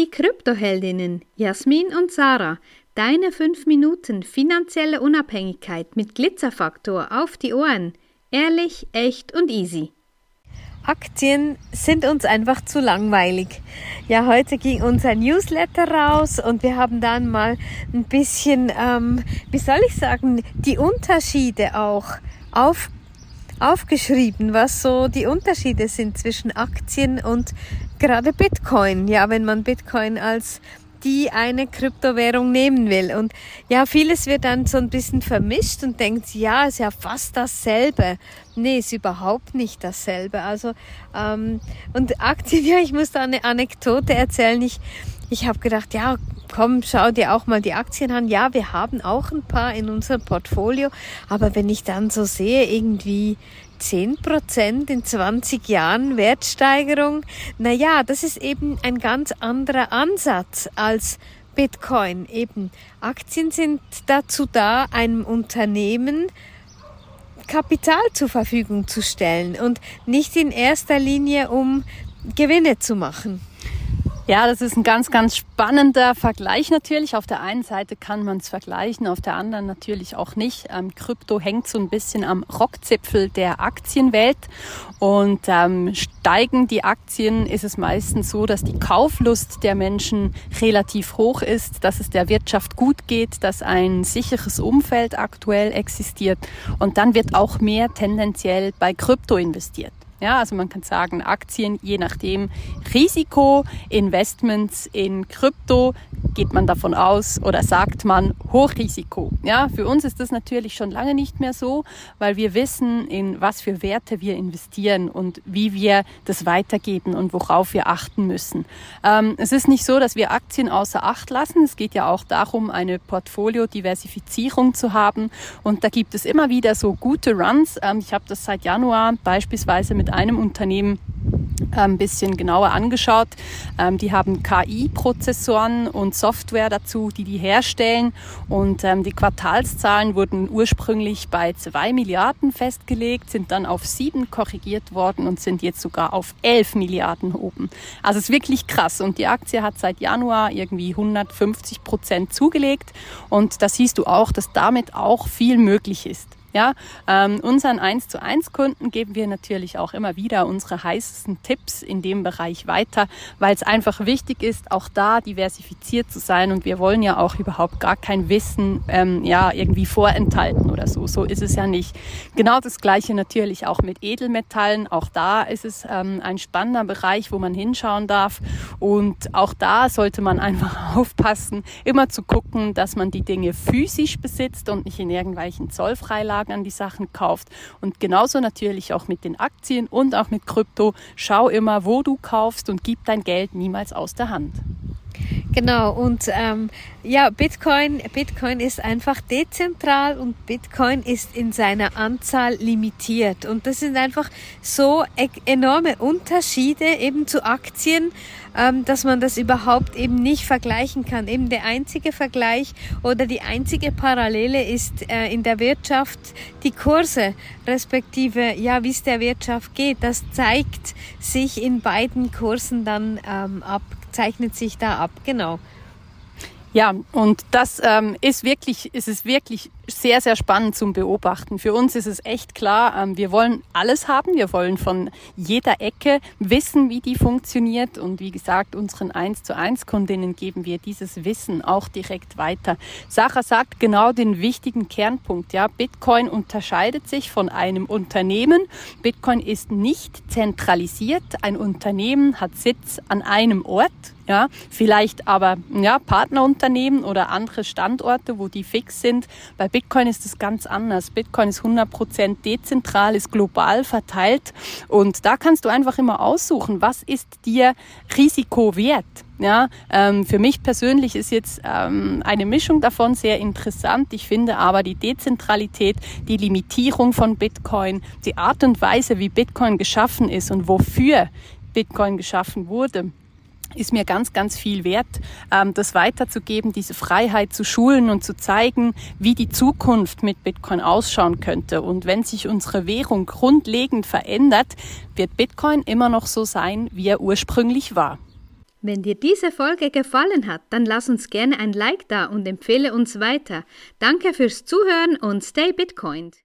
Die Kryptoheldinnen Jasmin und Sarah, deine 5 Minuten finanzielle Unabhängigkeit mit Glitzerfaktor auf die Ohren. Ehrlich, echt und easy. Aktien sind uns einfach zu langweilig. Ja, heute ging unser Newsletter raus und wir haben dann mal ein bisschen, ähm, wie soll ich sagen, die Unterschiede auch auf, aufgeschrieben, was so die Unterschiede sind zwischen Aktien und gerade Bitcoin. Ja, wenn man Bitcoin als die eine Kryptowährung nehmen will. Und ja, vieles wird dann so ein bisschen vermischt und denkt, ja, ist ja fast dasselbe. Nee, ist überhaupt nicht dasselbe. Also, ähm, und Aktien, ja, ich muss da eine Anekdote erzählen. Ich, ich habe gedacht, ja, komm, schau dir auch mal die Aktien an. Ja, wir haben auch ein paar in unserem Portfolio, aber wenn ich dann so sehe, irgendwie 10 Prozent in 20 Jahren Wertsteigerung, naja, das ist eben ein ganz anderer Ansatz als Bitcoin. Eben Aktien sind dazu da, einem Unternehmen Kapital zur Verfügung zu stellen und nicht in erster Linie um Gewinne zu machen. Ja, das ist ein ganz, ganz spannender Vergleich natürlich. Auf der einen Seite kann man es vergleichen, auf der anderen natürlich auch nicht. Ähm, Krypto hängt so ein bisschen am Rockzipfel der Aktienwelt und ähm, steigen die Aktien, ist es meistens so, dass die Kauflust der Menschen relativ hoch ist, dass es der Wirtschaft gut geht, dass ein sicheres Umfeld aktuell existiert und dann wird auch mehr tendenziell bei Krypto investiert. Ja, also man kann sagen, Aktien, je nachdem, Risiko, Investments in Krypto, geht man davon aus oder sagt man Hochrisiko. Ja, für uns ist das natürlich schon lange nicht mehr so, weil wir wissen, in was für Werte wir investieren und wie wir das weitergeben und worauf wir achten müssen. Ähm, es ist nicht so, dass wir Aktien außer Acht lassen. Es geht ja auch darum, eine Portfoliodiversifizierung zu haben und da gibt es immer wieder so gute Runs. Ähm, ich habe das seit Januar beispielsweise mit einem Unternehmen ein bisschen genauer angeschaut. Ähm, die haben KI-Prozessoren und Software dazu, die die herstellen. Und ähm, die Quartalszahlen wurden ursprünglich bei zwei Milliarden festgelegt, sind dann auf sieben korrigiert worden und sind jetzt sogar auf elf Milliarden oben. Also es ist wirklich krass. Und die Aktie hat seit Januar irgendwie 150 Prozent zugelegt. Und da siehst du auch, dass damit auch viel möglich ist. Ja, ähm, unseren 1 zu 1 Kunden geben wir natürlich auch immer wieder unsere heißesten Tipps in dem Bereich weiter, weil es einfach wichtig ist, auch da diversifiziert zu sein und wir wollen ja auch überhaupt gar kein Wissen ähm, ja irgendwie vorenthalten oder so. So ist es ja nicht. Genau das gleiche natürlich auch mit Edelmetallen. Auch da ist es ähm, ein spannender Bereich, wo man hinschauen darf und auch da sollte man einfach aufpassen, immer zu gucken, dass man die Dinge physisch besitzt und nicht in irgendwelchen Zollfreilagen Anlagen an die Sachen kauft. Und genauso natürlich auch mit den Aktien und auch mit Krypto. Schau immer, wo du kaufst und gib dein Geld niemals aus der Hand. Genau, und ähm, ja, Bitcoin, Bitcoin ist einfach dezentral und Bitcoin ist in seiner Anzahl limitiert. Und das sind einfach so e enorme Unterschiede eben zu Aktien, ähm, dass man das überhaupt eben nicht vergleichen kann. Eben der einzige Vergleich oder die einzige Parallele ist äh, in der Wirtschaft die Kurse, respektive ja, wie es der Wirtschaft geht. Das zeigt sich in beiden Kursen dann ähm, ab zeichnet sich da ab, genau. Ja, und das ähm, ist wirklich, ist es wirklich sehr, sehr spannend zum Beobachten. Für uns ist es echt klar, ähm, wir wollen alles haben. Wir wollen von jeder Ecke wissen, wie die funktioniert. Und wie gesagt, unseren 1 zu 1 Kundinnen geben wir dieses Wissen auch direkt weiter. Sarah sagt genau den wichtigen Kernpunkt. Ja, Bitcoin unterscheidet sich von einem Unternehmen. Bitcoin ist nicht zentralisiert. Ein Unternehmen hat Sitz an einem Ort. Ja, vielleicht aber ja, Partnerunternehmen oder andere Standorte, wo die fix sind. Bei Bitcoin ist es ganz anders. Bitcoin ist 100% dezentral, ist global verteilt und da kannst du einfach immer aussuchen, was ist dir Risiko wert. Ja, ähm, für mich persönlich ist jetzt ähm, eine Mischung davon sehr interessant. Ich finde aber die Dezentralität, die Limitierung von Bitcoin, die Art und Weise, wie Bitcoin geschaffen ist und wofür Bitcoin geschaffen wurde, ist mir ganz, ganz viel wert, ähm, das weiterzugeben, diese Freiheit zu schulen und zu zeigen, wie die Zukunft mit Bitcoin ausschauen könnte. Und wenn sich unsere Währung grundlegend verändert, wird Bitcoin immer noch so sein, wie er ursprünglich war. Wenn dir diese Folge gefallen hat, dann lass uns gerne ein Like da und empfehle uns weiter. Danke fürs Zuhören und stay Bitcoined.